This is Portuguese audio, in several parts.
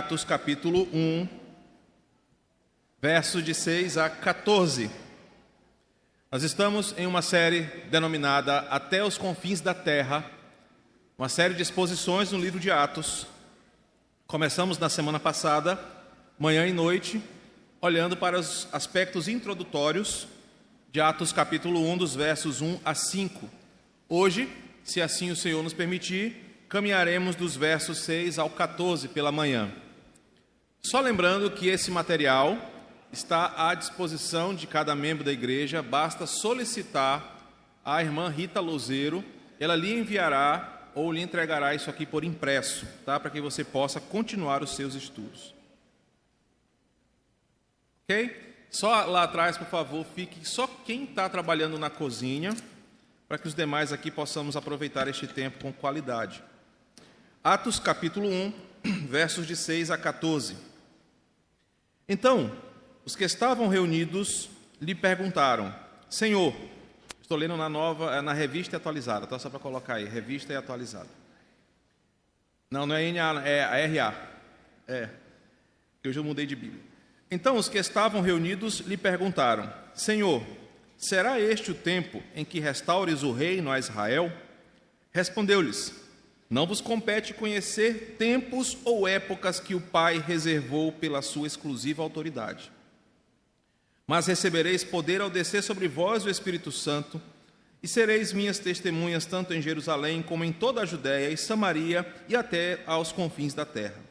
Atos capítulo 1, versos de 6 a 14. Nós estamos em uma série denominada Até os Confins da Terra, uma série de exposições no livro de Atos. Começamos na semana passada, manhã e noite, olhando para os aspectos introdutórios de Atos capítulo 1, dos versos 1 a 5. Hoje, se assim o Senhor nos permitir, caminharemos dos versos 6 ao 14 pela manhã. Só lembrando que esse material está à disposição de cada membro da igreja, basta solicitar à irmã Rita Lozeiro, ela lhe enviará ou lhe entregará isso aqui por impresso, tá? Para que você possa continuar os seus estudos. Ok? Só lá atrás, por favor, fique só quem está trabalhando na cozinha, para que os demais aqui possamos aproveitar este tempo com qualidade. Atos capítulo 1, versos de 6 a 14. Então, os que estavam reunidos lhe perguntaram: Senhor, estou lendo na nova, é na revista atualizada, tá só para colocar aí, revista e atualizada. Não, não é NA, é a RA. É, eu já mudei de Bíblia. Então os que estavam reunidos lhe perguntaram: Senhor, será este o tempo em que restaures o reino a Israel? Respondeu-lhes: não vos compete conhecer tempos ou épocas que o Pai reservou pela sua exclusiva autoridade. Mas recebereis poder ao descer sobre vós o Espírito Santo, e sereis minhas testemunhas tanto em Jerusalém como em toda a Judéia e Samaria e até aos confins da terra.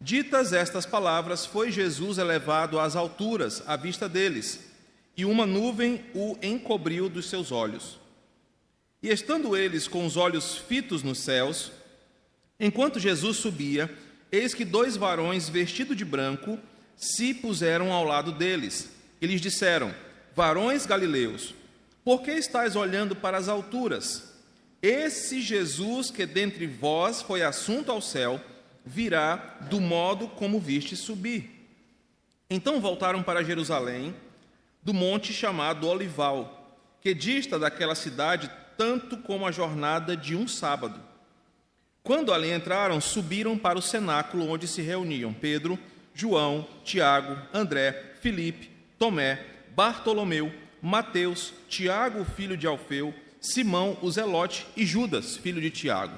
Ditas estas palavras, foi Jesus elevado às alturas à vista deles, e uma nuvem o encobriu dos seus olhos. E estando eles com os olhos fitos nos céus, enquanto Jesus subia, eis que dois varões vestidos de branco se puseram ao lado deles. E lhes disseram: Varões galileus, por que estáis olhando para as alturas? Esse Jesus que dentre vós foi assunto ao céu, virá do modo como viste subir. Então voltaram para Jerusalém, do monte chamado Olival, que dista daquela cidade tanto como a jornada de um sábado. Quando ali entraram, subiram para o cenáculo onde se reuniam Pedro, João, Tiago, André, Filipe, Tomé, Bartolomeu, Mateus, Tiago, filho de Alfeu, Simão, o Zelote e Judas, filho de Tiago.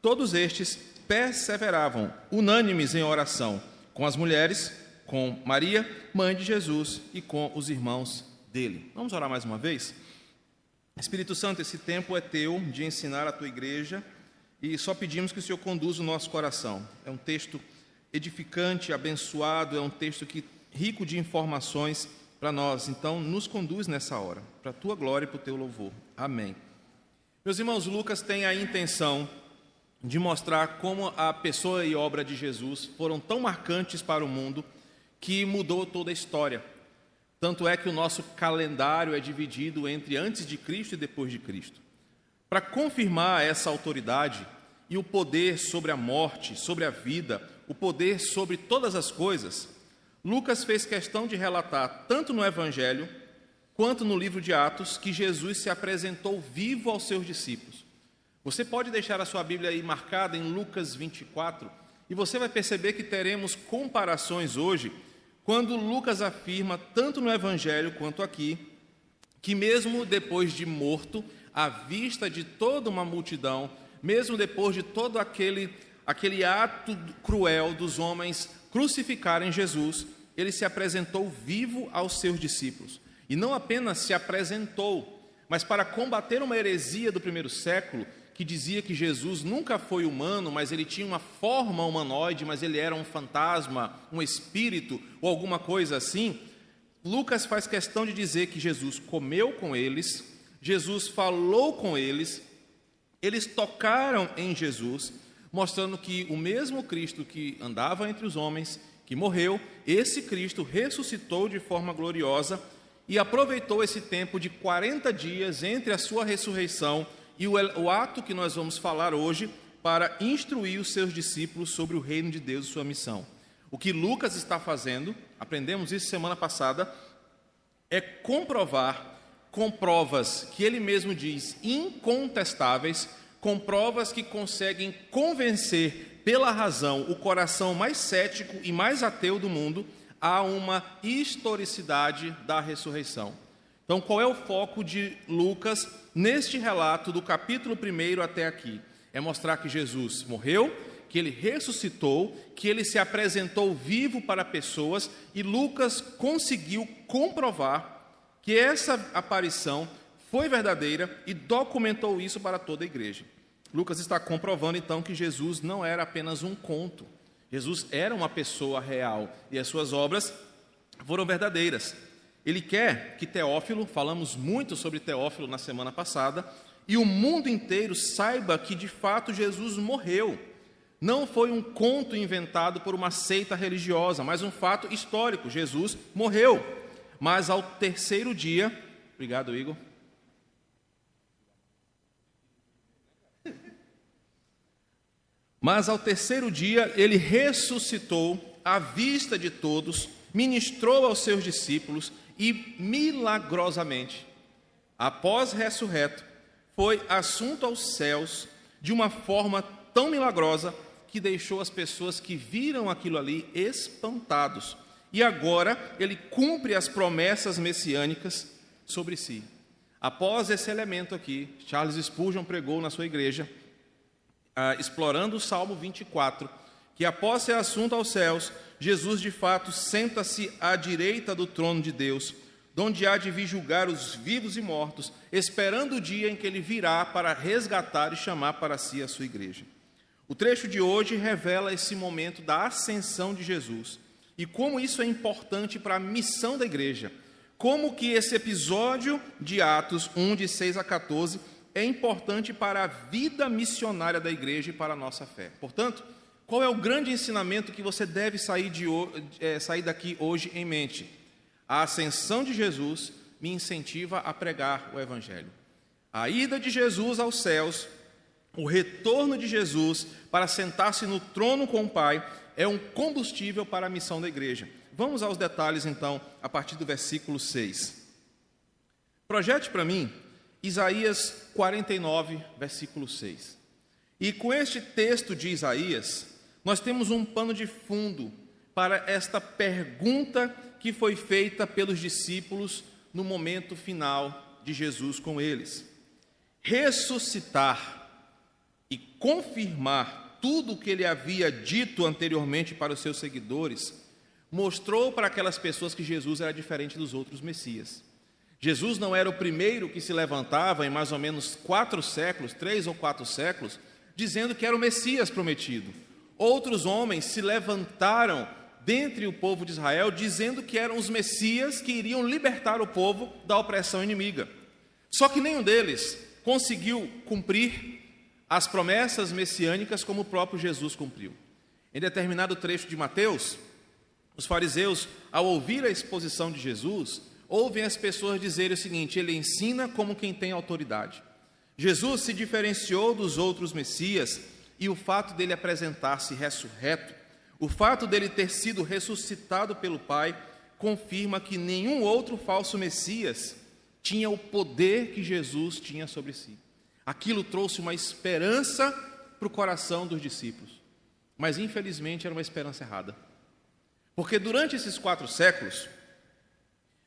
Todos estes perseveravam, unânimes em oração, com as mulheres, com Maria, mãe de Jesus, e com os irmãos dele. Vamos orar mais uma vez? Espírito Santo, esse tempo é teu de ensinar a tua igreja e só pedimos que o Senhor conduza o nosso coração. É um texto edificante, abençoado, é um texto que rico de informações para nós. Então, nos conduz nessa hora, para a tua glória e para o teu louvor. Amém. Meus irmãos, Lucas tem a intenção de mostrar como a pessoa e obra de Jesus foram tão marcantes para o mundo que mudou toda a história. Tanto é que o nosso calendário é dividido entre antes de Cristo e depois de Cristo. Para confirmar essa autoridade e o poder sobre a morte, sobre a vida, o poder sobre todas as coisas, Lucas fez questão de relatar, tanto no Evangelho quanto no livro de Atos, que Jesus se apresentou vivo aos seus discípulos. Você pode deixar a sua Bíblia aí marcada em Lucas 24 e você vai perceber que teremos comparações hoje quando Lucas afirma, tanto no Evangelho quanto aqui, que mesmo depois de morto, à vista de toda uma multidão, mesmo depois de todo aquele, aquele ato cruel dos homens crucificarem Jesus, ele se apresentou vivo aos seus discípulos. E não apenas se apresentou, mas para combater uma heresia do primeiro século, que dizia que Jesus nunca foi humano, mas ele tinha uma forma humanoide, mas ele era um fantasma, um espírito ou alguma coisa assim. Lucas faz questão de dizer que Jesus comeu com eles, Jesus falou com eles, eles tocaram em Jesus, mostrando que o mesmo Cristo que andava entre os homens, que morreu, esse Cristo ressuscitou de forma gloriosa e aproveitou esse tempo de 40 dias entre a sua ressurreição e o, o ato que nós vamos falar hoje para instruir os seus discípulos sobre o reino de Deus e sua missão. O que Lucas está fazendo, aprendemos isso semana passada, é comprovar com provas que ele mesmo diz incontestáveis, com provas que conseguem convencer pela razão, o coração mais cético e mais ateu do mundo, há uma historicidade da ressurreição. Então, qual é o foco de Lucas neste relato do capítulo 1 até aqui? É mostrar que Jesus morreu, que ele ressuscitou, que ele se apresentou vivo para pessoas e Lucas conseguiu comprovar que essa aparição foi verdadeira e documentou isso para toda a igreja. Lucas está comprovando então que Jesus não era apenas um conto. Jesus era uma pessoa real e as suas obras foram verdadeiras. Ele quer que Teófilo, falamos muito sobre Teófilo na semana passada, e o mundo inteiro saiba que de fato Jesus morreu. Não foi um conto inventado por uma seita religiosa, mas um fato histórico. Jesus morreu. Mas ao terceiro dia, obrigado, Igor. Mas ao terceiro dia ele ressuscitou à vista de todos, ministrou aos seus discípulos e milagrosamente, após ressurreto, foi assunto aos céus de uma forma tão milagrosa que deixou as pessoas que viram aquilo ali espantados. E agora ele cumpre as promessas messiânicas sobre si. Após esse elemento aqui, Charles Spurgeon pregou na sua igreja ah, explorando o Salmo 24, que após ser assunto aos céus, Jesus de fato senta-se à direita do trono de Deus, donde há de vir julgar os vivos e mortos, esperando o dia em que ele virá para resgatar e chamar para si a sua igreja. O trecho de hoje revela esse momento da ascensão de Jesus e como isso é importante para a missão da igreja. Como que esse episódio de Atos 1, de 6 a 14, é importante para a vida missionária da igreja e para a nossa fé. Portanto, qual é o grande ensinamento que você deve sair, de, é, sair daqui hoje em mente? A ascensão de Jesus me incentiva a pregar o Evangelho. A ida de Jesus aos céus, o retorno de Jesus para sentar-se no trono com o Pai, é um combustível para a missão da igreja. Vamos aos detalhes então, a partir do versículo 6. Projete para mim Isaías 49, versículo 6. E com este texto de Isaías, nós temos um pano de fundo para esta pergunta que foi feita pelos discípulos no momento final de Jesus com eles. Ressuscitar e confirmar tudo o que ele havia dito anteriormente para os seus seguidores, mostrou para aquelas pessoas que Jesus era diferente dos outros Messias. Jesus não era o primeiro que se levantava em mais ou menos quatro séculos, três ou quatro séculos, dizendo que era o Messias prometido. Outros homens se levantaram dentre o povo de Israel, dizendo que eram os Messias que iriam libertar o povo da opressão inimiga. Só que nenhum deles conseguiu cumprir as promessas messiânicas como o próprio Jesus cumpriu. Em determinado trecho de Mateus, os fariseus, ao ouvir a exposição de Jesus, ouvem as pessoas dizerem o seguinte: ele ensina como quem tem autoridade. Jesus se diferenciou dos outros Messias e o fato dele apresentar-se ressurreto, o fato dele ter sido ressuscitado pelo Pai, confirma que nenhum outro falso Messias tinha o poder que Jesus tinha sobre si. Aquilo trouxe uma esperança para o coração dos discípulos, mas infelizmente era uma esperança errada. Porque durante esses quatro séculos,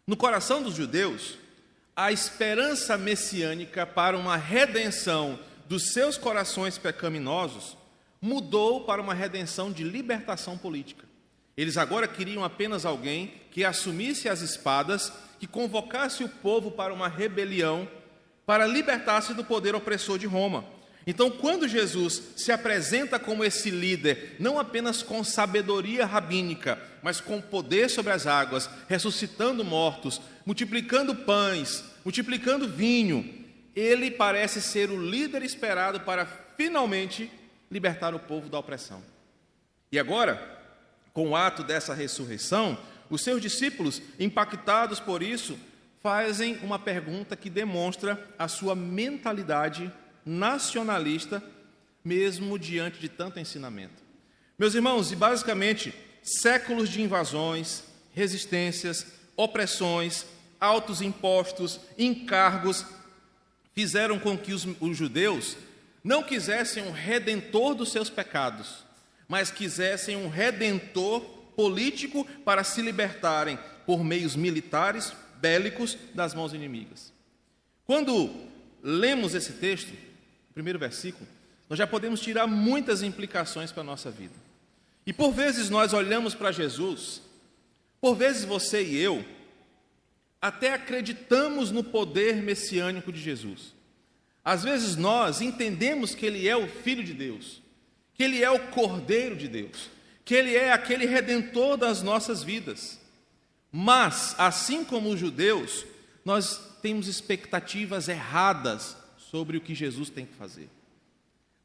no coração dos judeus, a esperança messiânica para uma redenção dos seus corações pecaminosos mudou para uma redenção de libertação política. Eles agora queriam apenas alguém que assumisse as espadas, que convocasse o povo para uma rebelião, para libertar-se do poder opressor de Roma. Então, quando Jesus se apresenta como esse líder, não apenas com sabedoria rabínica, mas com poder sobre as águas, ressuscitando mortos, multiplicando pães, multiplicando vinho, ele parece ser o líder esperado para finalmente libertar o povo da opressão. E agora, com o ato dessa ressurreição, os seus discípulos, impactados por isso, fazem uma pergunta que demonstra a sua mentalidade nacionalista, mesmo diante de tanto ensinamento. Meus irmãos, e basicamente, séculos de invasões, resistências, opressões, altos impostos, encargos, fizeram com que os, os judeus não quisessem um redentor dos seus pecados, mas quisessem um redentor político para se libertarem por meios militares, bélicos, das mãos inimigas. Quando lemos esse texto, o primeiro versículo, nós já podemos tirar muitas implicações para a nossa vida. E por vezes nós olhamos para Jesus, por vezes você e eu, até acreditamos no poder messiânico de Jesus. Às vezes nós entendemos que Ele é o Filho de Deus, que Ele é o Cordeiro de Deus, que Ele é aquele redentor das nossas vidas. Mas, assim como os judeus, nós temos expectativas erradas sobre o que Jesus tem que fazer.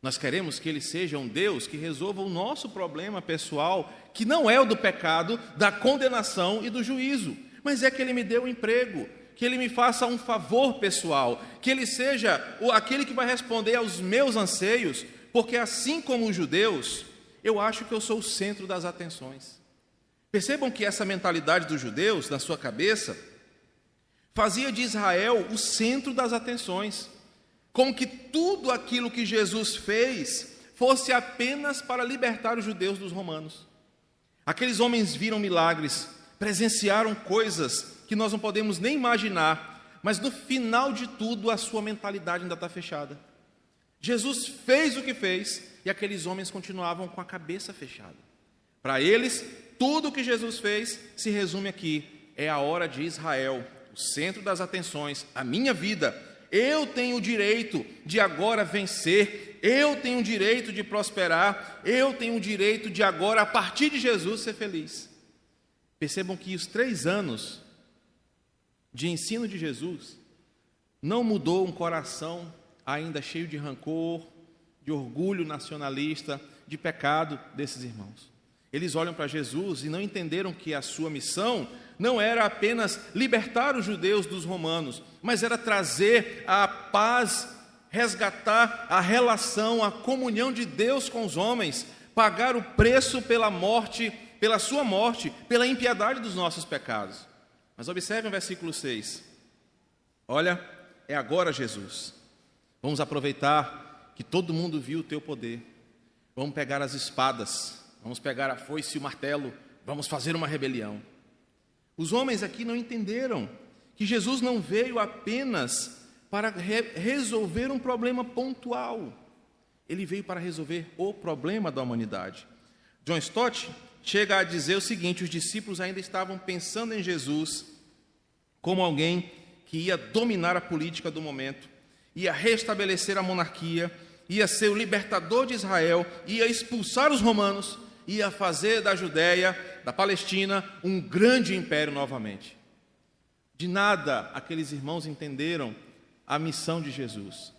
Nós queremos que Ele seja um Deus que resolva o nosso problema pessoal, que não é o do pecado, da condenação e do juízo, mas é que Ele me dê um emprego, que Ele me faça um favor pessoal, que Ele seja aquele que vai responder aos meus anseios, porque assim como os judeus, eu acho que eu sou o centro das atenções. Percebam que essa mentalidade dos judeus, na sua cabeça, fazia de Israel o centro das atenções como que tudo aquilo que Jesus fez fosse apenas para libertar os judeus dos romanos. Aqueles homens viram milagres, presenciaram coisas que nós não podemos nem imaginar, mas no final de tudo a sua mentalidade ainda está fechada. Jesus fez o que fez e aqueles homens continuavam com a cabeça fechada. Para eles, tudo o que Jesus fez se resume aqui: é a hora de Israel, o centro das atenções, a minha vida eu tenho o direito de agora vencer, eu tenho o direito de prosperar, eu tenho o direito de agora, a partir de Jesus, ser feliz. Percebam que os três anos de ensino de Jesus não mudou um coração ainda cheio de rancor, de orgulho nacionalista, de pecado desses irmãos. Eles olham para Jesus e não entenderam que a sua missão não era apenas libertar os judeus dos romanos, mas era trazer a paz, resgatar a relação, a comunhão de Deus com os homens, pagar o preço pela morte, pela sua morte, pela impiedade dos nossos pecados. Mas observe o versículo 6. Olha, é agora Jesus. Vamos aproveitar que todo mundo viu o teu poder. Vamos pegar as espadas, vamos pegar a foice e o martelo, vamos fazer uma rebelião. Os homens aqui não entenderam que Jesus não veio apenas para re resolver um problema pontual, ele veio para resolver o problema da humanidade. John Stott chega a dizer o seguinte: os discípulos ainda estavam pensando em Jesus como alguém que ia dominar a política do momento, ia restabelecer a monarquia, ia ser o libertador de Israel, ia expulsar os romanos, ia fazer da Judéia da Palestina um grande império novamente. De nada aqueles irmãos entenderam a missão de Jesus.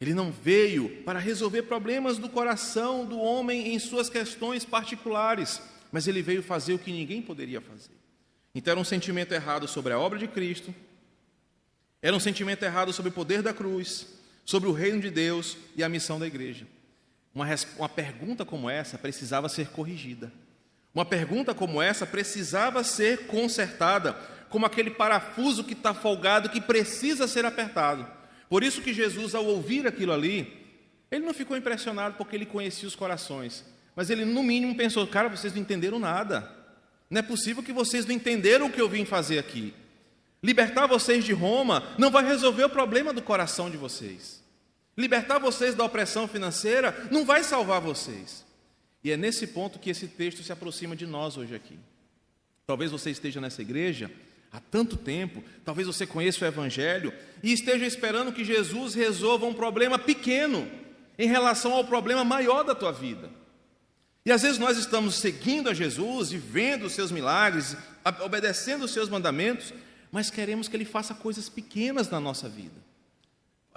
Ele não veio para resolver problemas do coração do homem em suas questões particulares, mas ele veio fazer o que ninguém poderia fazer. Então era um sentimento errado sobre a obra de Cristo, era um sentimento errado sobre o poder da cruz, sobre o reino de Deus e a missão da igreja. Uma, uma pergunta como essa precisava ser corrigida. Uma pergunta como essa precisava ser consertada, como aquele parafuso que está folgado que precisa ser apertado. Por isso que Jesus, ao ouvir aquilo ali, ele não ficou impressionado porque ele conhecia os corações, mas ele no mínimo pensou: cara, vocês não entenderam nada. Não é possível que vocês não entenderam o que eu vim fazer aqui. Libertar vocês de Roma não vai resolver o problema do coração de vocês. Libertar vocês da opressão financeira não vai salvar vocês. E é nesse ponto que esse texto se aproxima de nós hoje aqui. Talvez você esteja nessa igreja há tanto tempo, talvez você conheça o Evangelho e esteja esperando que Jesus resolva um problema pequeno em relação ao problema maior da tua vida. E às vezes nós estamos seguindo a Jesus e vendo os seus milagres, obedecendo os seus mandamentos, mas queremos que Ele faça coisas pequenas na nossa vida.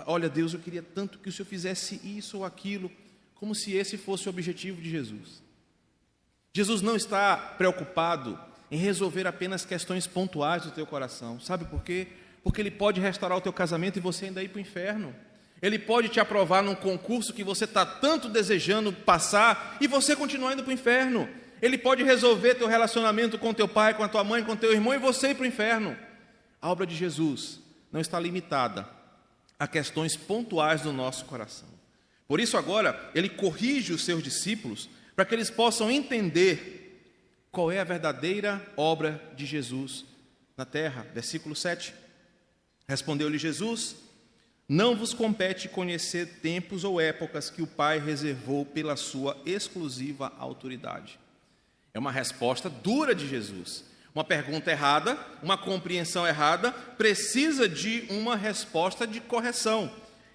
Olha, Deus, eu queria tanto que o Senhor fizesse isso ou aquilo como se esse fosse o objetivo de Jesus. Jesus não está preocupado em resolver apenas questões pontuais do teu coração. Sabe por quê? Porque ele pode restaurar o teu casamento e você ainda ir para o inferno. Ele pode te aprovar num concurso que você está tanto desejando passar e você continuar indo para o inferno. Ele pode resolver teu relacionamento com teu pai, com a tua mãe, com teu irmão e você ir para o inferno. A obra de Jesus não está limitada a questões pontuais do nosso coração. Por isso, agora, ele corrige os seus discípulos para que eles possam entender qual é a verdadeira obra de Jesus na terra. Versículo 7. Respondeu-lhe Jesus: Não vos compete conhecer tempos ou épocas que o Pai reservou pela sua exclusiva autoridade. É uma resposta dura de Jesus. Uma pergunta errada, uma compreensão errada, precisa de uma resposta de correção.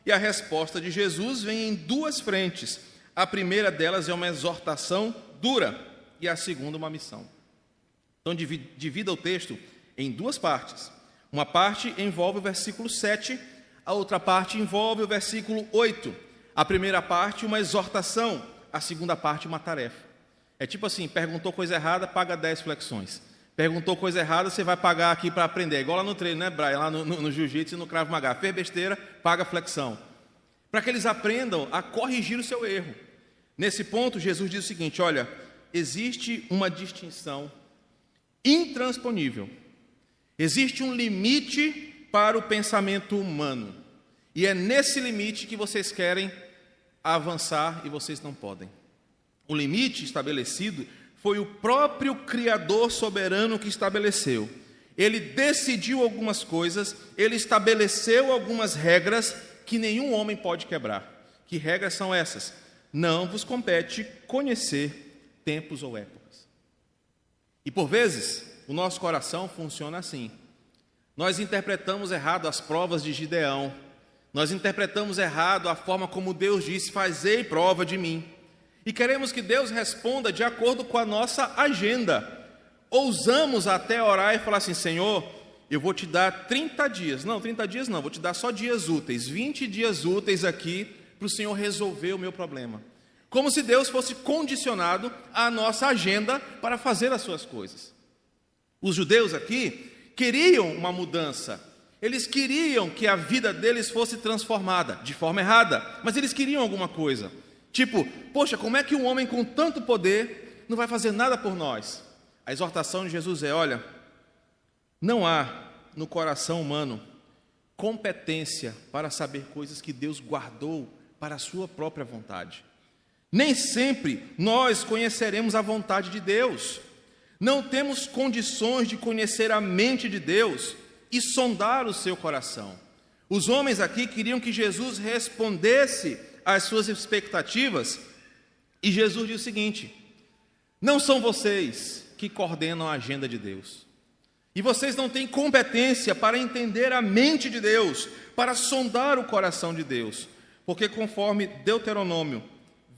E a resposta de Jesus vem em duas frentes. A primeira delas é uma exortação dura e a segunda uma missão. Então divida o texto em duas partes. Uma parte envolve o versículo 7, a outra parte envolve o versículo 8. A primeira parte, uma exortação, a segunda parte, uma tarefa. É tipo assim: perguntou coisa errada, paga 10 flexões. Perguntou coisa errada, você vai pagar aqui para aprender. É igual lá no treino, né, Brian? Lá no, no, no jiu-jitsu e no cravo magá. Fez besteira, paga flexão. Para que eles aprendam a corrigir o seu erro. Nesse ponto, Jesus diz o seguinte: olha, existe uma distinção intransponível. Existe um limite para o pensamento humano. E é nesse limite que vocês querem avançar e vocês não podem. O limite estabelecido foi o próprio Criador soberano que estabeleceu. Ele decidiu algumas coisas, ele estabeleceu algumas regras que nenhum homem pode quebrar. Que regras são essas? Não vos compete conhecer tempos ou épocas. E por vezes, o nosso coração funciona assim. Nós interpretamos errado as provas de Gideão. Nós interpretamos errado a forma como Deus disse: Fazei prova de mim e queremos que Deus responda de acordo com a nossa agenda. Ousamos até orar e falar assim: Senhor, eu vou te dar 30 dias. Não, 30 dias não, vou te dar só dias úteis, 20 dias úteis aqui para o Senhor resolver o meu problema. Como se Deus fosse condicionado à nossa agenda para fazer as suas coisas. Os judeus aqui queriam uma mudança, eles queriam que a vida deles fosse transformada, de forma errada, mas eles queriam alguma coisa. Tipo, poxa, como é que um homem com tanto poder não vai fazer nada por nós? A exortação de Jesus é: olha, não há no coração humano competência para saber coisas que Deus guardou para a sua própria vontade. Nem sempre nós conheceremos a vontade de Deus. Não temos condições de conhecer a mente de Deus e sondar o seu coração. Os homens aqui queriam que Jesus respondesse as suas expectativas. E Jesus diz o seguinte: não são vocês que coordenam a agenda de Deus. E vocês não têm competência para entender a mente de Deus, para sondar o coração de Deus. Porque conforme Deuteronômio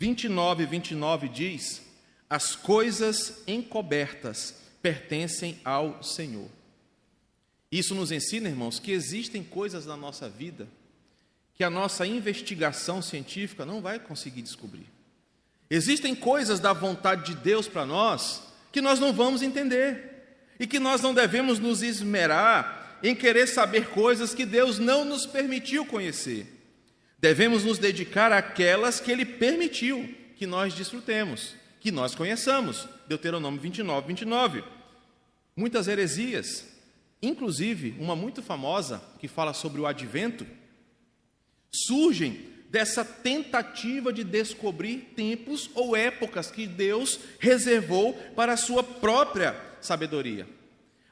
29, 29 diz, as coisas encobertas pertencem ao Senhor. Isso nos ensina, irmãos, que existem coisas na nossa vida que a nossa investigação científica não vai conseguir descobrir. Existem coisas da vontade de Deus para nós que nós não vamos entender e que nós não devemos nos esmerar em querer saber coisas que Deus não nos permitiu conhecer. Devemos nos dedicar àquelas que Ele permitiu que nós desfrutemos, que nós conheçamos. Deuteronômio 29, 29. Muitas heresias, inclusive uma muito famosa que fala sobre o advento, surgem dessa tentativa de descobrir tempos ou épocas que Deus reservou para a sua própria sabedoria.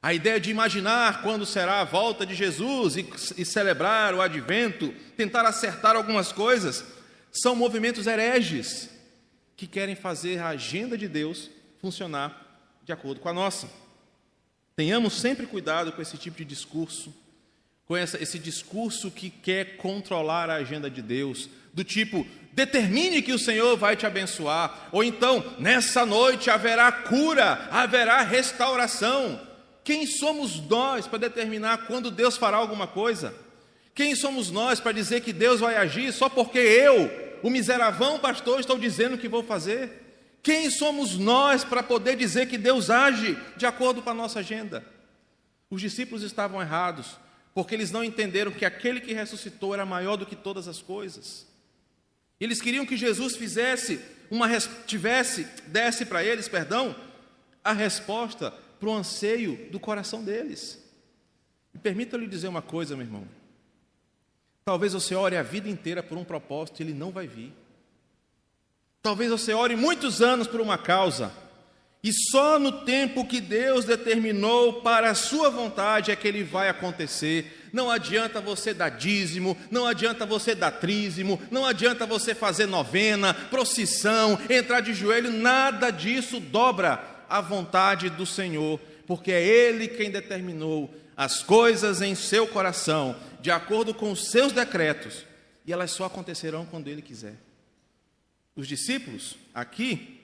A ideia de imaginar quando será a volta de Jesus e, e celebrar o advento, tentar acertar algumas coisas, são movimentos hereges que querem fazer a agenda de Deus funcionar de acordo com a nossa. Tenhamos sempre cuidado com esse tipo de discurso com essa, esse discurso que quer controlar a agenda de Deus, do tipo, determine que o Senhor vai te abençoar, ou então, nessa noite haverá cura, haverá restauração. Quem somos nós para determinar quando Deus fará alguma coisa? Quem somos nós para dizer que Deus vai agir só porque eu, o miseravão pastor, estou dizendo que vou fazer? Quem somos nós para poder dizer que Deus age de acordo com a nossa agenda? Os discípulos estavam errados porque eles não entenderam que aquele que ressuscitou era maior do que todas as coisas. Eles queriam que Jesus fizesse uma tivesse desse para eles, perdão, a resposta para o anseio do coração deles. E permita-lhe dizer uma coisa, meu irmão. Talvez você ore a vida inteira por um propósito e ele não vai vir. Talvez você ore muitos anos por uma causa, e só no tempo que Deus determinou para a sua vontade é que ele vai acontecer. Não adianta você dar dízimo, não adianta você dar trízimo, não adianta você fazer novena, procissão, entrar de joelho, nada disso dobra a vontade do Senhor, porque é Ele quem determinou as coisas em seu coração, de acordo com os seus decretos, e elas só acontecerão quando Ele quiser. Os discípulos, aqui,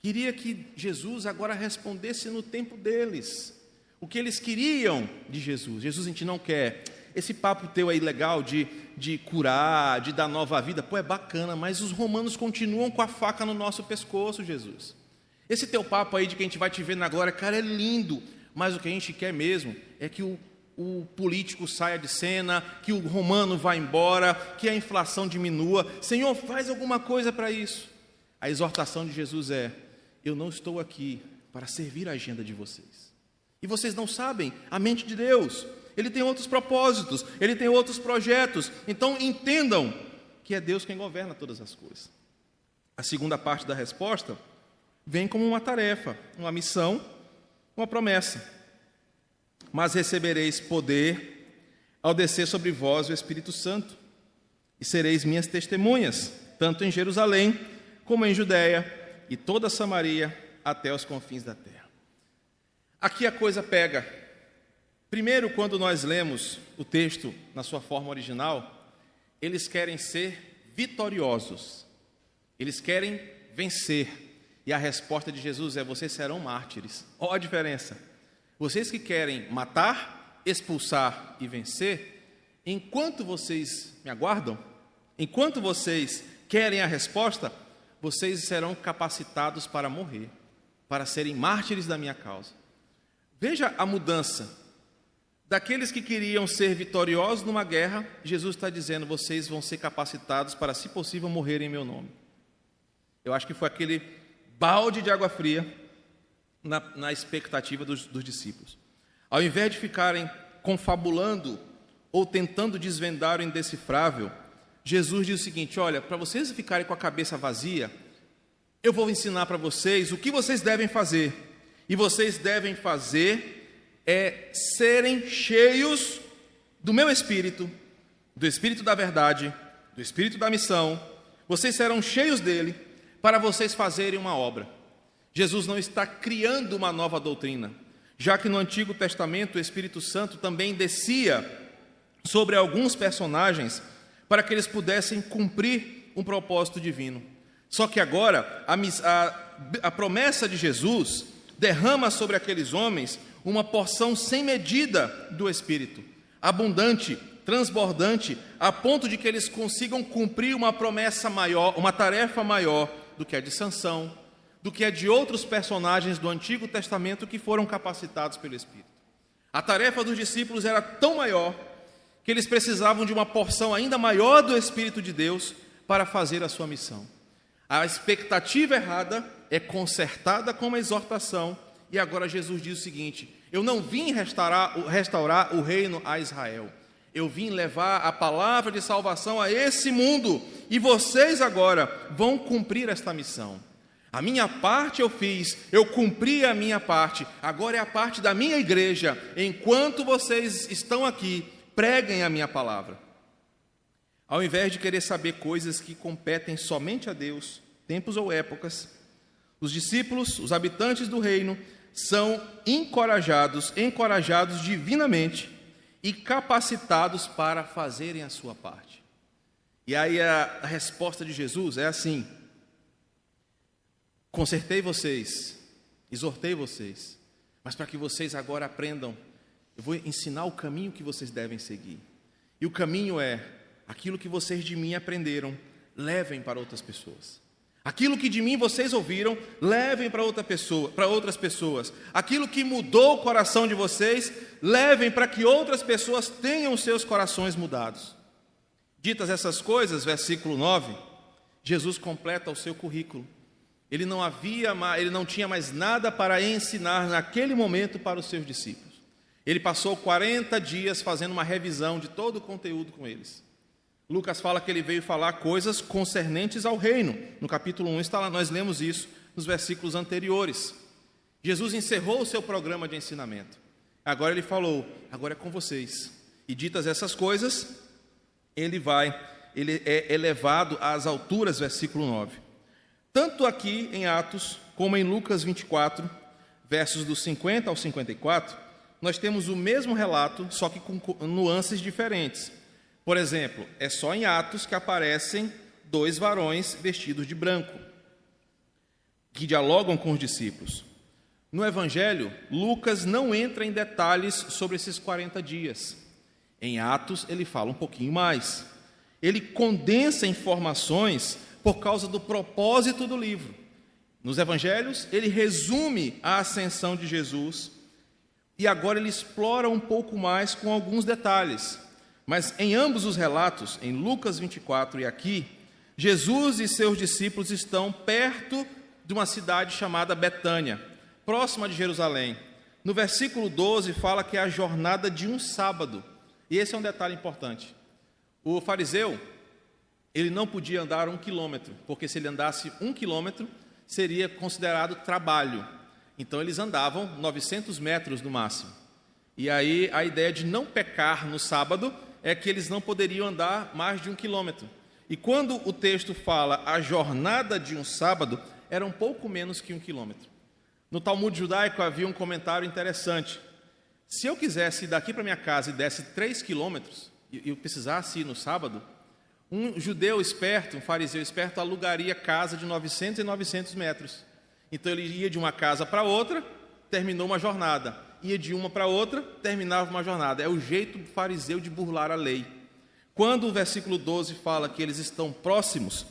Queria que Jesus agora respondesse no tempo deles. O que eles queriam de Jesus. Jesus, a gente não quer. Esse papo teu aí legal de, de curar, de dar nova vida, pô, é bacana, mas os romanos continuam com a faca no nosso pescoço, Jesus. Esse teu papo aí de que a gente vai te ver na glória, cara, é lindo, mas o que a gente quer mesmo é que o, o político saia de cena, que o romano vá embora, que a inflação diminua. Senhor, faz alguma coisa para isso. A exortação de Jesus é: eu não estou aqui para servir a agenda de vocês. E vocês não sabem a mente de Deus. Ele tem outros propósitos, ele tem outros projetos. Então entendam que é Deus quem governa todas as coisas. A segunda parte da resposta vem como uma tarefa, uma missão, uma promessa. Mas recebereis poder ao descer sobre vós o Espírito Santo, e sereis minhas testemunhas, tanto em Jerusalém como em Judéia e toda Samaria até os confins da terra. Aqui a coisa pega. Primeiro, quando nós lemos o texto na sua forma original, eles querem ser vitoriosos. Eles querem vencer. E a resposta de Jesus é: vocês serão mártires. Olha a diferença. Vocês que querem matar, expulsar e vencer, enquanto vocês me aguardam, enquanto vocês querem a resposta, vocês serão capacitados para morrer, para serem mártires da minha causa. Veja a mudança. Daqueles que queriam ser vitoriosos numa guerra, Jesus está dizendo: vocês vão ser capacitados para, se possível, morrer em meu nome. Eu acho que foi aquele balde de água fria na, na expectativa dos, dos discípulos. Ao invés de ficarem confabulando ou tentando desvendar o indecifrável, Jesus diz o seguinte: olha, para vocês ficarem com a cabeça vazia, eu vou ensinar para vocês o que vocês devem fazer. E vocês devem fazer é serem cheios do meu espírito, do espírito da verdade, do espírito da missão. Vocês serão cheios dele para vocês fazerem uma obra. Jesus não está criando uma nova doutrina, já que no Antigo Testamento o Espírito Santo também descia sobre alguns personagens para que eles pudessem cumprir um propósito divino. Só que agora a, a, a promessa de Jesus derrama sobre aqueles homens uma porção sem medida do Espírito, abundante, transbordante, a ponto de que eles consigam cumprir uma promessa maior, uma tarefa maior do que a de Sansão, do que a de outros personagens do Antigo Testamento que foram capacitados pelo Espírito. A tarefa dos discípulos era tão maior que eles precisavam de uma porção ainda maior do Espírito de Deus para fazer a sua missão. A expectativa errada é consertada com uma exortação, e agora Jesus diz o seguinte: Eu não vim restaurar, restaurar o reino a Israel, eu vim levar a palavra de salvação a esse mundo, e vocês agora vão cumprir esta missão. A minha parte eu fiz, eu cumpri a minha parte, agora é a parte da minha igreja. Enquanto vocês estão aqui, preguem a minha palavra. Ao invés de querer saber coisas que competem somente a Deus, tempos ou épocas, os discípulos, os habitantes do reino, são encorajados, encorajados divinamente e capacitados para fazerem a sua parte. E aí a, resposta de Jesus é assim: consertei vocês, exortei vocês, mas para que vocês agora aprendam eu vou ensinar o caminho que vocês devem seguir. E o caminho é aquilo que vocês de mim aprenderam, levem para outras pessoas. Aquilo que de mim vocês ouviram, levem para outra pessoa, para outras pessoas. Aquilo que mudou o coração de vocês, levem para que outras pessoas tenham seus corações mudados. Ditas essas coisas, versículo 9, Jesus completa o seu currículo. Ele não havia, ele não tinha mais nada para ensinar naquele momento para os seus discípulos. Ele passou 40 dias fazendo uma revisão de todo o conteúdo com eles. Lucas fala que ele veio falar coisas concernentes ao reino. No capítulo 1 está lá, nós lemos isso nos versículos anteriores. Jesus encerrou o seu programa de ensinamento. Agora ele falou: agora é com vocês. E ditas essas coisas, ele vai, ele é elevado às alturas, versículo 9. Tanto aqui em Atos, como em Lucas 24, versos dos 50 ao 54, nós temos o mesmo relato, só que com nuances diferentes. Por exemplo, é só em Atos que aparecem dois varões vestidos de branco, que dialogam com os discípulos. No Evangelho, Lucas não entra em detalhes sobre esses 40 dias. Em Atos, ele fala um pouquinho mais. Ele condensa informações por causa do propósito do livro. Nos Evangelhos, ele resume a ascensão de Jesus e agora ele explora um pouco mais com alguns detalhes. Mas em ambos os relatos, em Lucas 24 e aqui, Jesus e seus discípulos estão perto de uma cidade chamada Betânia, próxima de Jerusalém. No versículo 12 fala que é a jornada de um sábado. E esse é um detalhe importante. O fariseu, ele não podia andar um quilômetro, porque se ele andasse um quilômetro, seria considerado trabalho. Então eles andavam 900 metros no máximo. E aí a ideia de não pecar no sábado é que eles não poderiam andar mais de um quilômetro. E quando o texto fala a jornada de um sábado, era um pouco menos que um quilômetro. No Talmud judaico havia um comentário interessante. Se eu quisesse ir daqui para minha casa e desse três quilômetros, e eu precisasse ir no sábado, um judeu esperto, um fariseu esperto, alugaria casa de 900 e 900 metros. Então ele ia de uma casa para outra, terminou uma jornada ia de uma para outra, terminava uma jornada. É o jeito fariseu de burlar a lei. Quando o versículo 12 fala que eles estão próximos,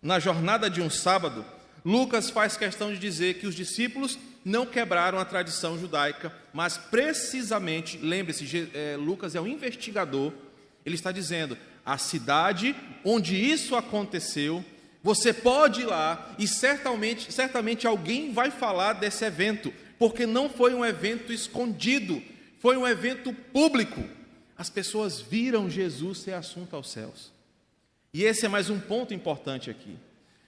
na jornada de um sábado, Lucas faz questão de dizer que os discípulos não quebraram a tradição judaica, mas precisamente, lembre-se, é, Lucas é um investigador, ele está dizendo: a cidade onde isso aconteceu, você pode ir lá e certamente, certamente alguém vai falar desse evento, porque não foi um evento escondido, foi um evento público. As pessoas viram Jesus ser assunto aos céus. E esse é mais um ponto importante aqui.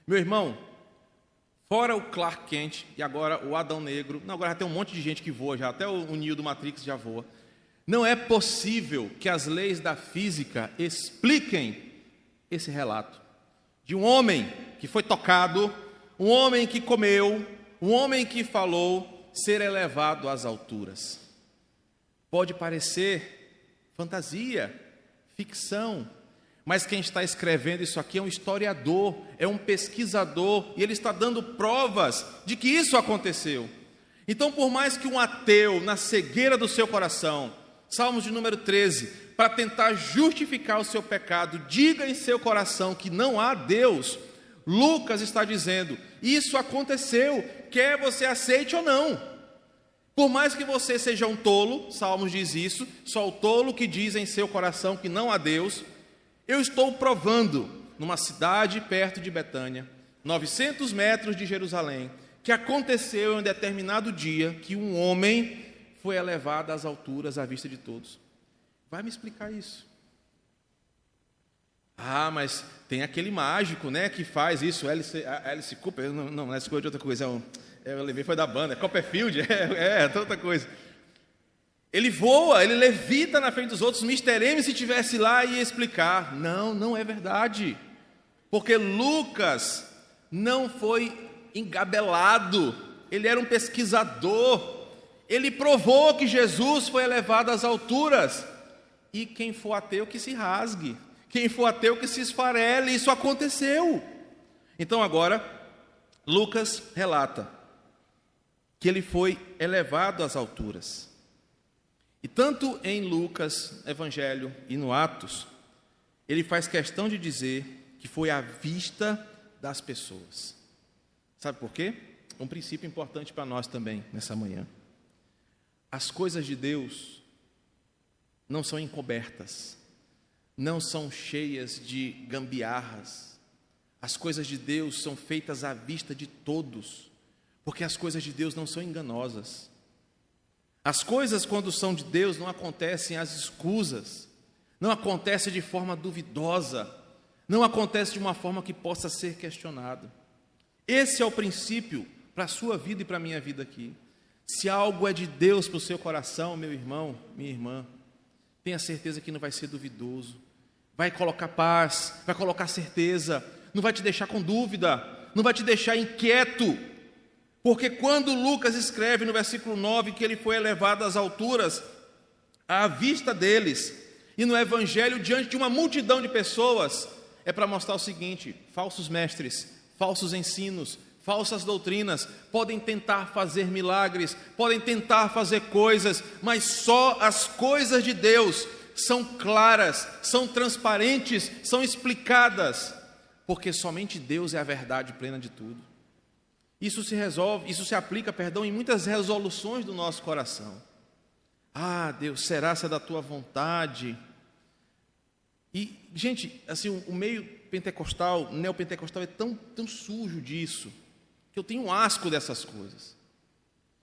Meu irmão, fora o Clark Kent e agora o Adão Negro, não, agora já tem um monte de gente que voa já, até o, Neo do Matrix já voa. Não é possível que as leis da física expliquem esse relato de um homem que foi tocado, um homem que comeu, um homem que falou, ser elevado às alturas. Pode parecer fantasia, ficção, mas quem está escrevendo isso aqui é um historiador, é um pesquisador, e ele está dando provas de que isso aconteceu. Então, por mais que um ateu, na cegueira do seu coração, Salmos de número 13, para tentar justificar o seu pecado, diga em seu coração que não há Deus, Lucas está dizendo: isso aconteceu, quer você aceite ou não. Por mais que você seja um tolo, Salmos diz isso, só o tolo que diz em seu coração que não há Deus, eu estou provando numa cidade perto de Betânia, 900 metros de Jerusalém, que aconteceu em um determinado dia que um homem foi elevado às alturas à vista de todos. Vai me explicar isso. Ah, mas tem aquele mágico, né, que faz isso, Alice, Alice Cooper, não, não, Alice Cooper é de outra coisa, é, eu levei foi da banda, é Copperfield, é, é, outra coisa. Ele voa, ele levita na frente dos outros, Mr. M se tivesse lá ia explicar. Não, não é verdade. Porque Lucas não foi engabelado, ele era um pesquisador. Ele provou que Jesus foi elevado às alturas. E quem for ateu que se rasgue. Quem for ateu que se esfarele, isso aconteceu. Então agora, Lucas relata que ele foi elevado às alturas. E tanto em Lucas, Evangelho e no Atos, ele faz questão de dizer que foi à vista das pessoas. Sabe por quê? Um princípio importante para nós também nessa manhã. As coisas de Deus não são encobertas não são cheias de gambiarras. As coisas de Deus são feitas à vista de todos, porque as coisas de Deus não são enganosas. As coisas, quando são de Deus, não acontecem às escusas, não acontece de forma duvidosa, não acontece de uma forma que possa ser questionado. Esse é o princípio para a sua vida e para a minha vida aqui. Se algo é de Deus para o seu coração, meu irmão, minha irmã, tenha certeza que não vai ser duvidoso, vai colocar paz, vai colocar certeza, não vai te deixar com dúvida, não vai te deixar inquieto, porque quando Lucas escreve no versículo 9 que ele foi elevado às alturas, à vista deles, e no Evangelho, diante de uma multidão de pessoas, é para mostrar o seguinte: falsos mestres, falsos ensinos, falsas doutrinas podem tentar fazer milagres, podem tentar fazer coisas, mas só as coisas de Deus são claras, são transparentes, são explicadas, porque somente Deus é a verdade plena de tudo. Isso se resolve, isso se aplica, perdão, em muitas resoluções do nosso coração. Ah, Deus, será se é da tua vontade? E, gente, assim, o, meio pentecostal, neopentecostal é tão, tão sujo disso, que eu tenho um asco dessas coisas.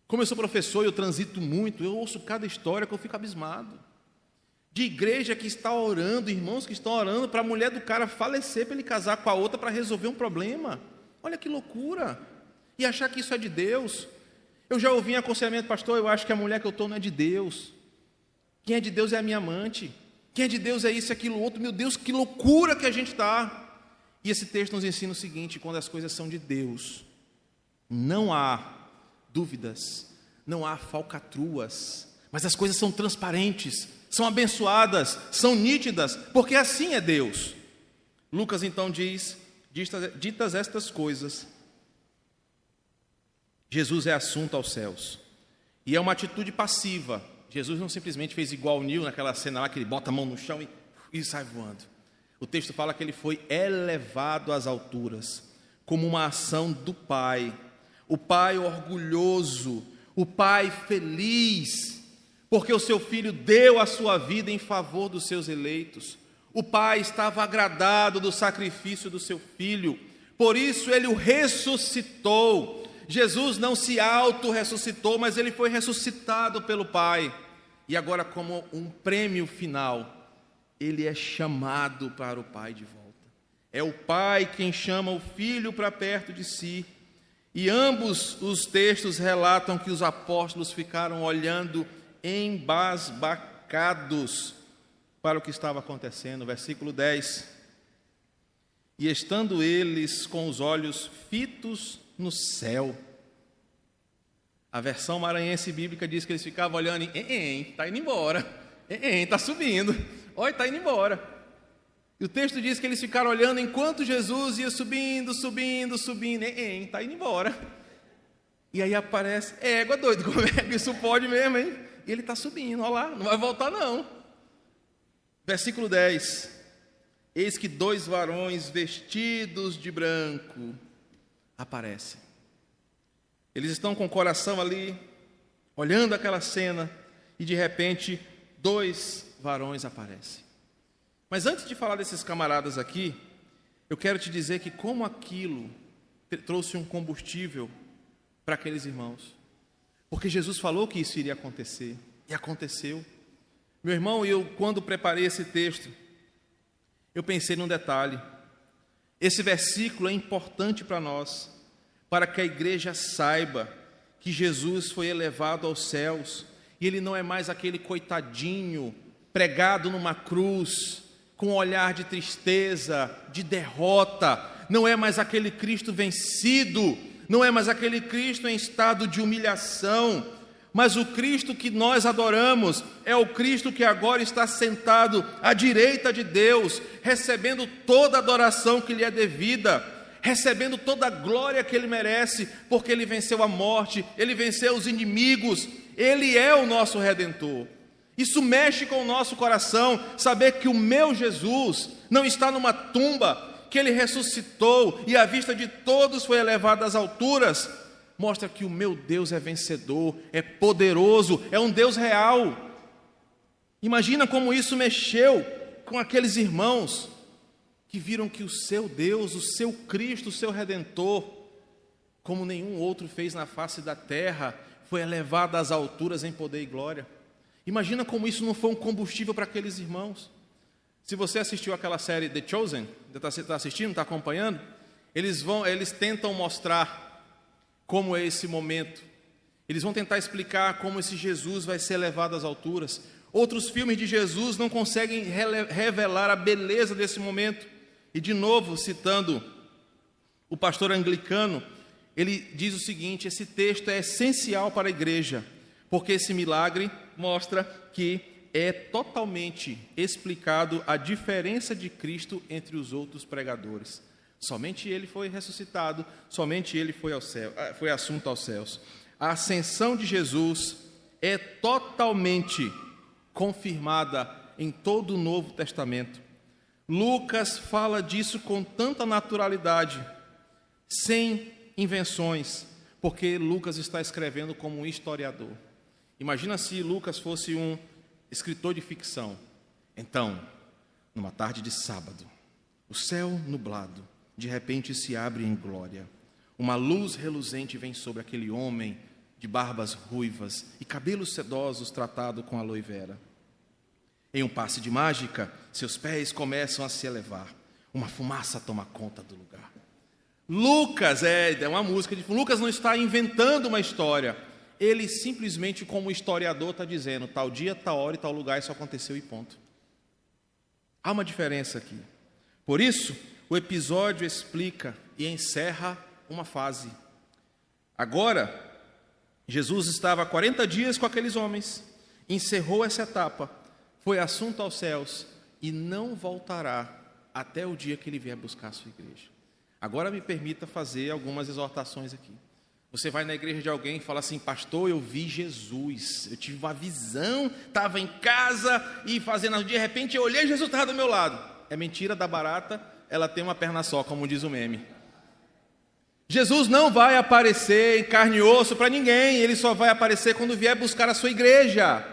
Como eu sou professor e eu transito muito, eu ouço cada história que eu fico abismado. De igreja que está orando, irmãos que estão orando para a mulher do cara falecer para ele casar com a outra para resolver um problema. Olha que loucura! E achar que isso é de Deus. Eu já ouvi em aconselhamento, pastor, eu acho que a mulher que eu estou não é de Deus. Quem é de Deus é a minha amante. Quem é de Deus é isso, aquilo, outro. Meu Deus, que loucura que a gente está. E esse texto nos ensina o seguinte: quando as coisas são de Deus, não há dúvidas, não há falcatruas, mas as coisas são transparentes, são abençoadas, são nítidas, porque assim é Deus. Lucas então diz: ditas estas coisas, Jesus é assunto aos céus. E é uma atitude passiva, Jesus não simplesmente fez igual o Nil naquela cena lá que ele bota a mão no chão e, e sai voando. O texto fala que ele foi elevado às alturas, como uma ação do Pai. O Pai orgulhoso, o Pai feliz, porque o seu filho deu a sua vida em favor dos seus eleitos. O Pai estava agradado do sacrifício do seu filho, por isso ele o ressuscitou Jesus não se auto-ressuscitou, mas ele foi ressuscitado pelo Pai. E agora, como um prêmio final, ele é chamado para o Pai de volta. É o Pai quem chama o Filho para perto de si. E ambos os textos relatam que os apóstolos ficaram olhando embasbacados para o que estava acontecendo. Versículo 10. E estando eles com os olhos fitos no céu. A versão maranhense bíblica diz que eles ficavam olhando e está indo embora, está subindo, olha, está indo embora. E o texto diz que eles ficaram olhando enquanto Jesus ia subindo, subindo, subindo, está indo embora. E aí aparece, égua doido, como é que isso pode mesmo, hein? E ele está subindo, olha lá, não vai voltar não. Versículo 10: Eis que dois varões vestidos de branco aparece. Eles estão com o coração ali, olhando aquela cena, e de repente, dois varões aparecem. Mas antes de falar desses camaradas aqui, eu quero te dizer que como aquilo trouxe um combustível para aqueles irmãos. Porque Jesus falou que isso iria acontecer, e aconteceu. Meu irmão, eu quando preparei esse texto, eu pensei num detalhe. Esse versículo é importante para nós, para que a igreja saiba que Jesus foi elevado aos céus e ele não é mais aquele coitadinho pregado numa cruz, com um olhar de tristeza, de derrota, não é mais aquele Cristo vencido, não é mais aquele Cristo em estado de humilhação, mas o Cristo que nós adoramos é o Cristo que agora está sentado à direita de Deus, recebendo toda a adoração que lhe é devida, recebendo toda a glória que ele merece, porque ele venceu a morte, ele venceu os inimigos, ele é o nosso redentor. Isso mexe com o nosso coração, saber que o meu Jesus não está numa tumba, que ele ressuscitou e à vista de todos foi elevado às alturas mostra que o meu Deus é vencedor, é poderoso, é um Deus real. Imagina como isso mexeu com aqueles irmãos que viram que o seu Deus, o seu Cristo, o seu Redentor, como nenhum outro fez na face da terra, foi elevado às alturas em poder e glória. Imagina como isso não foi um combustível para aqueles irmãos. Se você assistiu aquela série The Chosen, está tá assistindo, está acompanhando, eles vão, eles tentam mostrar como é esse momento. Eles vão tentar explicar como esse Jesus vai ser levado às alturas. Outros filmes de Jesus não conseguem revelar a beleza desse momento. E de novo, citando o pastor anglicano, ele diz o seguinte: esse texto é essencial para a igreja, porque esse milagre mostra que é totalmente explicado a diferença de Cristo entre os outros pregadores. Somente ele foi ressuscitado, somente ele foi, ao céu, ah, foi assunto aos céus. A ascensão de Jesus é totalmente confirmada em todo o Novo Testamento. Lucas fala disso com tanta naturalidade, sem invenções, porque Lucas está escrevendo como um historiador. Imagina se Lucas fosse um escritor de ficção. Então, numa tarde de sábado, o céu nublado, de repente se abre em glória. Uma luz reluzente vem sobre aquele homem de barbas ruivas e cabelos sedosos tratado com aloe vera. Em um passe de mágica, seus pés começam a se elevar. Uma fumaça toma conta do lugar. Lucas, é, é uma música de. Lucas não está inventando uma história. Ele simplesmente, como historiador, está dizendo: tal dia, tal hora e tal lugar, isso aconteceu e ponto. Há uma diferença aqui. Por isso, o episódio explica e encerra uma fase. Agora, Jesus estava 40 dias com aqueles homens, encerrou essa etapa, foi assunto aos céus e não voltará até o dia que ele vier buscar a sua igreja. Agora me permita fazer algumas exortações aqui. Você vai na igreja de alguém e fala assim, pastor, eu vi Jesus, eu tive uma visão, estava em casa e fazendo, de repente eu olhei Jesus estava do meu lado. É mentira da barata, ela tem uma perna só, como diz o meme. Jesus não vai aparecer em carne e osso para ninguém, ele só vai aparecer quando vier buscar a sua igreja.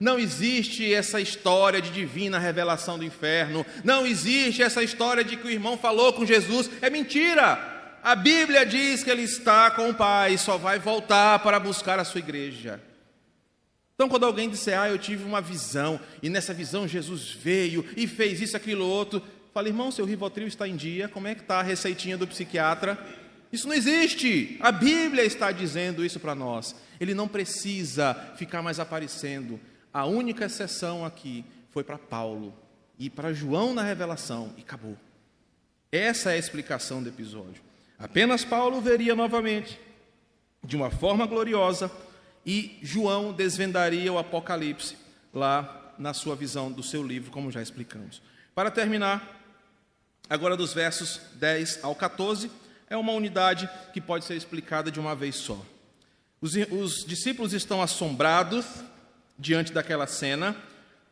Não existe essa história de divina revelação do inferno, não existe essa história de que o irmão falou com Jesus, é mentira. A Bíblia diz que ele está com o Pai só vai voltar para buscar a sua igreja. Então, quando alguém disser, ah, eu tive uma visão, e nessa visão Jesus veio e fez isso, aquilo, outro, fala, irmão, seu Rivotril está em dia, como é que está a receitinha do psiquiatra? Isso não existe. A Bíblia está dizendo isso para nós. Ele não precisa ficar mais aparecendo. A única exceção aqui foi para Paulo e para João na revelação e acabou. Essa é a explicação do episódio. Apenas Paulo veria novamente, de uma forma gloriosa, e João desvendaria o Apocalipse lá na sua visão do seu livro, como já explicamos. Para terminar, agora dos versos 10 ao 14 é uma unidade que pode ser explicada de uma vez só. Os, os discípulos estão assombrados diante daquela cena,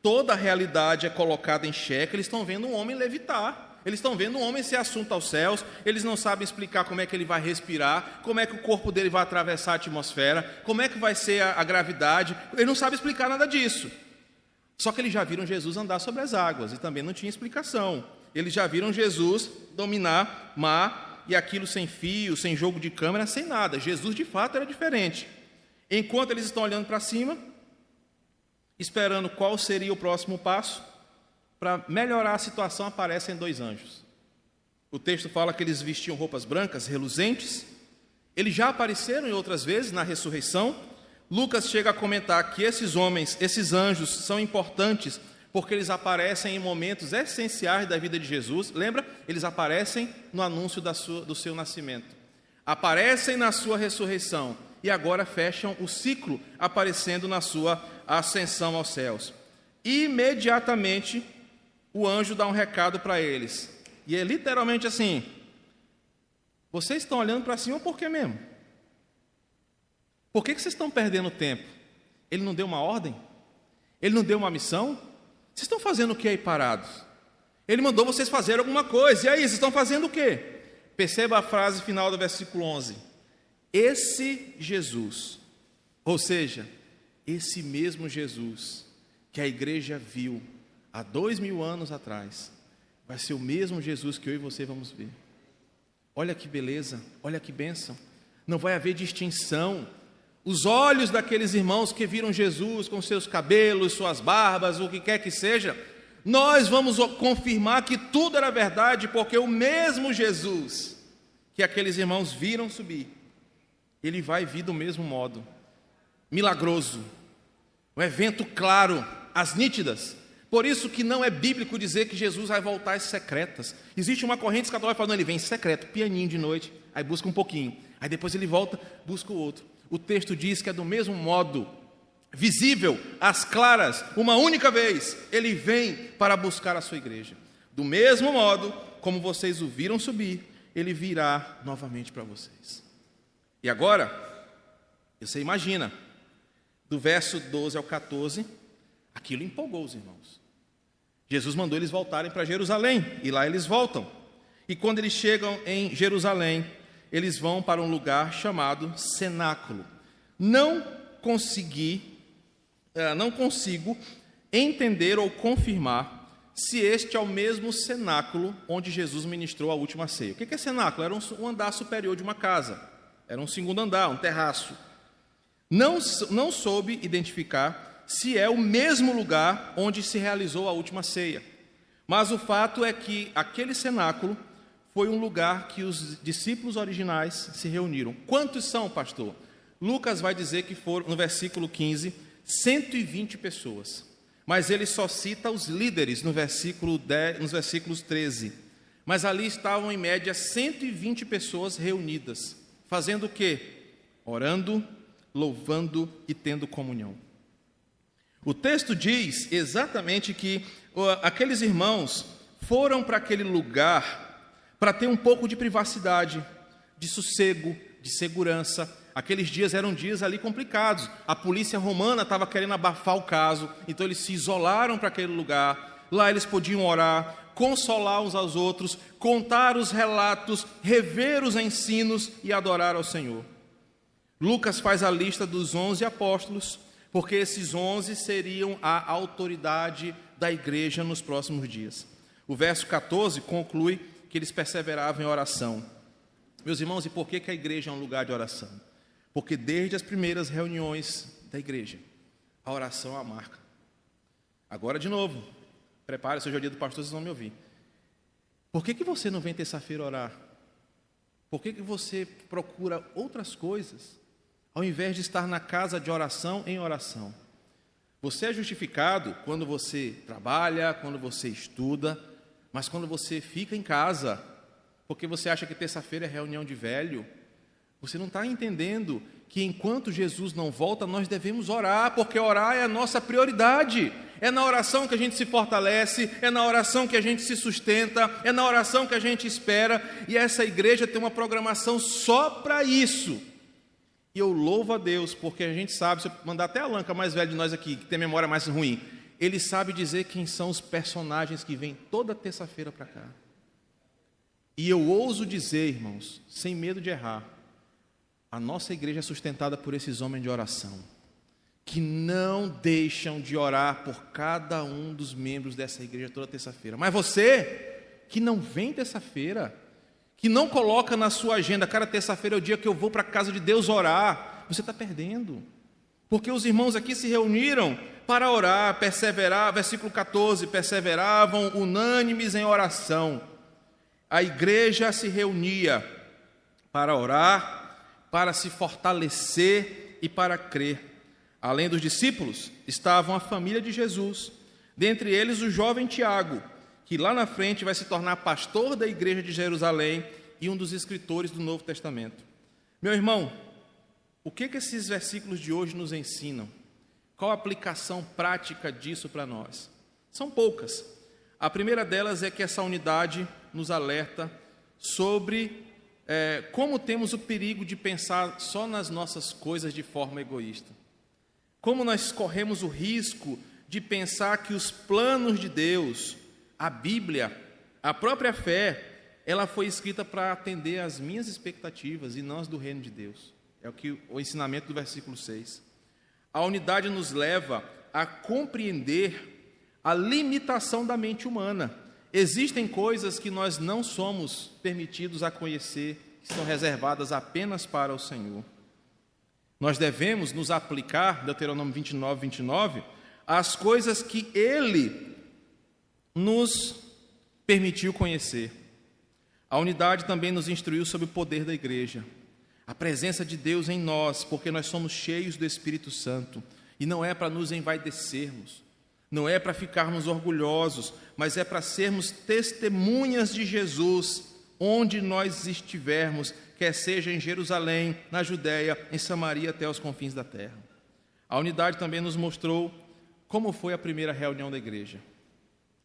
toda a realidade é colocada em xeque, eles estão vendo um homem levitar. Eles estão vendo um homem ser assunto aos céus, eles não sabem explicar como é que ele vai respirar, como é que o corpo dele vai atravessar a atmosfera, como é que vai ser a, a gravidade, eles não sabem explicar nada disso. Só que eles já viram Jesus andar sobre as águas e também não tinha explicação. Eles já viram Jesus dominar mar e aquilo sem fio, sem jogo de câmera, sem nada. Jesus de fato era diferente. Enquanto eles estão olhando para cima, esperando qual seria o próximo passo, para melhorar a situação, aparecem dois anjos. O texto fala que eles vestiam roupas brancas, reluzentes. Eles já apareceram em outras vezes na ressurreição. Lucas chega a comentar que esses homens, esses anjos, são importantes porque eles aparecem em momentos essenciais da vida de Jesus. Lembra? Eles aparecem no anúncio sua, do seu nascimento, aparecem na sua ressurreição e agora fecham o ciclo aparecendo na sua ascensão aos céus. Imediatamente o anjo dá um recado para eles, e é literalmente assim: vocês estão olhando para cima por quê mesmo? Por que, que vocês estão perdendo tempo? Ele não deu uma ordem? Ele não deu uma missão? Vocês estão fazendo o que aí parados? Ele mandou vocês fazerem alguma coisa. E aí, vocês estão fazendo o quê? Perceba a frase final do versículo 11. Esse Jesus, ou seja, esse mesmo Jesus que a igreja viu há dois mil anos atrás, vai ser o mesmo Jesus que eu e você vamos ver. Olha que beleza, olha que bênção. Não vai haver distinção os olhos daqueles irmãos que viram Jesus com seus cabelos, suas barbas, o que quer que seja, Nós vamos confirmar que tudo era verdade, porque o mesmo Jesus que aqueles irmãos viram subir, ele vai vir do mesmo modo, milagroso, um evento claro, as nítidas. Por isso que não é bíblico dizer que Jesus vai voltar às secretas. Existe uma corrente escatológica falando, ele vem secreto, pianinho de noite, aí busca um pouquinho, aí depois ele volta, busca o outro. O texto diz que é do mesmo modo, visível, às claras, uma única vez, ele vem para buscar a sua igreja. Do mesmo modo como vocês o viram subir, ele virá novamente para vocês. E agora, você imagina, do verso 12 ao 14, aquilo empolgou os irmãos. Jesus mandou eles voltarem para Jerusalém, e lá eles voltam. E quando eles chegam em Jerusalém, eles vão para um lugar chamado cenáculo. Não consegui, eh, não consigo entender ou confirmar se este é o mesmo cenáculo onde Jesus ministrou a última ceia. O que é cenáculo? Era um andar superior de uma casa, era um segundo andar, um terraço. Não, não soube identificar se é o mesmo lugar onde se realizou a última ceia. Mas o fato é que aquele cenáculo foi um lugar que os discípulos originais se reuniram. Quantos são, pastor? Lucas vai dizer que foram, no versículo 15, 120 pessoas. Mas ele só cita os líderes no versículo 10, nos versículos 13. Mas ali estavam em média 120 pessoas reunidas, fazendo o quê? Orando, louvando e tendo comunhão. O texto diz exatamente que aqueles irmãos foram para aquele lugar para ter um pouco de privacidade, de sossego, de segurança, Aqueles dias eram dias ali complicados. A polícia romana estava querendo abafar o caso, então eles se isolaram para aquele lugar. Lá eles podiam orar, consolar uns aos outros, contar os relatos, rever os ensinos e adorar ao Senhor. Lucas faz a lista dos onze apóstolos, porque esses onze seriam a autoridade da igreja nos próximos dias. O verso 14 conclui que eles perseveravam em oração. Meus irmãos, e por que, que a igreja é um lugar de oração? Porque desde as primeiras reuniões da igreja, a oração é a marca. Agora de novo, prepare-se, o dia do pastor, vocês vão me ouvir. Por que, que você não vem terça-feira orar? Por que, que você procura outras coisas, ao invés de estar na casa de oração em oração? Você é justificado quando você trabalha, quando você estuda, mas quando você fica em casa, porque você acha que terça-feira é reunião de velho, você não está entendendo que enquanto Jesus não volta, nós devemos orar, porque orar é a nossa prioridade. É na oração que a gente se fortalece, é na oração que a gente se sustenta, é na oração que a gente espera, e essa igreja tem uma programação só para isso. E eu louvo a Deus, porque a gente sabe, se eu mandar até a Lanca mais velho de nós aqui, que tem memória mais ruim, ele sabe dizer quem são os personagens que vêm toda terça-feira para cá. E eu ouso dizer, irmãos, sem medo de errar, a nossa igreja é sustentada por esses homens de oração, que não deixam de orar por cada um dos membros dessa igreja toda terça-feira. Mas você, que não vem terça-feira, que não coloca na sua agenda, cara, terça-feira é o dia que eu vou para a casa de Deus orar, você está perdendo. Porque os irmãos aqui se reuniram para orar, perseverar, versículo 14, perseveravam unânimes em oração. A igreja se reunia para orar, para se fortalecer e para crer. Além dos discípulos, estavam a família de Jesus, dentre eles o jovem Tiago, que lá na frente vai se tornar pastor da igreja de Jerusalém e um dos escritores do Novo Testamento. Meu irmão, o que, que esses versículos de hoje nos ensinam? Qual a aplicação prática disso para nós? São poucas. A primeira delas é que essa unidade nos alerta sobre é, como temos o perigo de pensar só nas nossas coisas de forma egoísta. Como nós corremos o risco de pensar que os planos de Deus, a Bíblia, a própria fé, ela foi escrita para atender às minhas expectativas e não as do reino de Deus. É o que o ensinamento do versículo 6. A unidade nos leva a compreender a limitação da mente humana Existem coisas que nós não somos permitidos a conhecer, que são reservadas apenas para o Senhor. Nós devemos nos aplicar, Deuteronômio 29, 29, às coisas que Ele nos permitiu conhecer. A unidade também nos instruiu sobre o poder da igreja, a presença de Deus em nós, porque nós somos cheios do Espírito Santo, e não é para nos envaidecermos, não é para ficarmos orgulhosos, mas é para sermos testemunhas de Jesus onde nós estivermos, quer seja em Jerusalém, na Judéia, em Samaria até os confins da terra. A unidade também nos mostrou como foi a primeira reunião da igreja.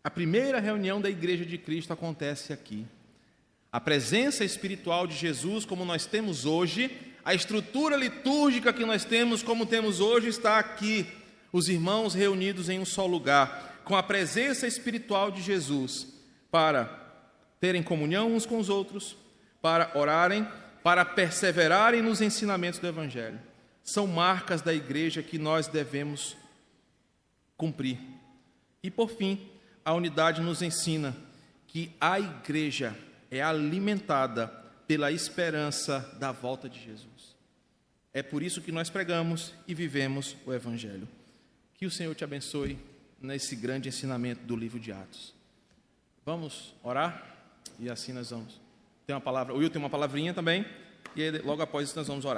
A primeira reunião da igreja de Cristo acontece aqui. A presença espiritual de Jesus, como nós temos hoje, a estrutura litúrgica que nós temos, como temos hoje, está aqui. Os irmãos reunidos em um só lugar, com a presença espiritual de Jesus, para terem comunhão uns com os outros, para orarem, para perseverarem nos ensinamentos do Evangelho. São marcas da igreja que nós devemos cumprir. E por fim, a unidade nos ensina que a igreja é alimentada pela esperança da volta de Jesus. É por isso que nós pregamos e vivemos o Evangelho. Que o Senhor te abençoe nesse grande ensinamento do livro de Atos. Vamos orar e assim nós vamos. Tem uma palavra, o Will tem uma palavrinha também, e logo após isso nós vamos orar.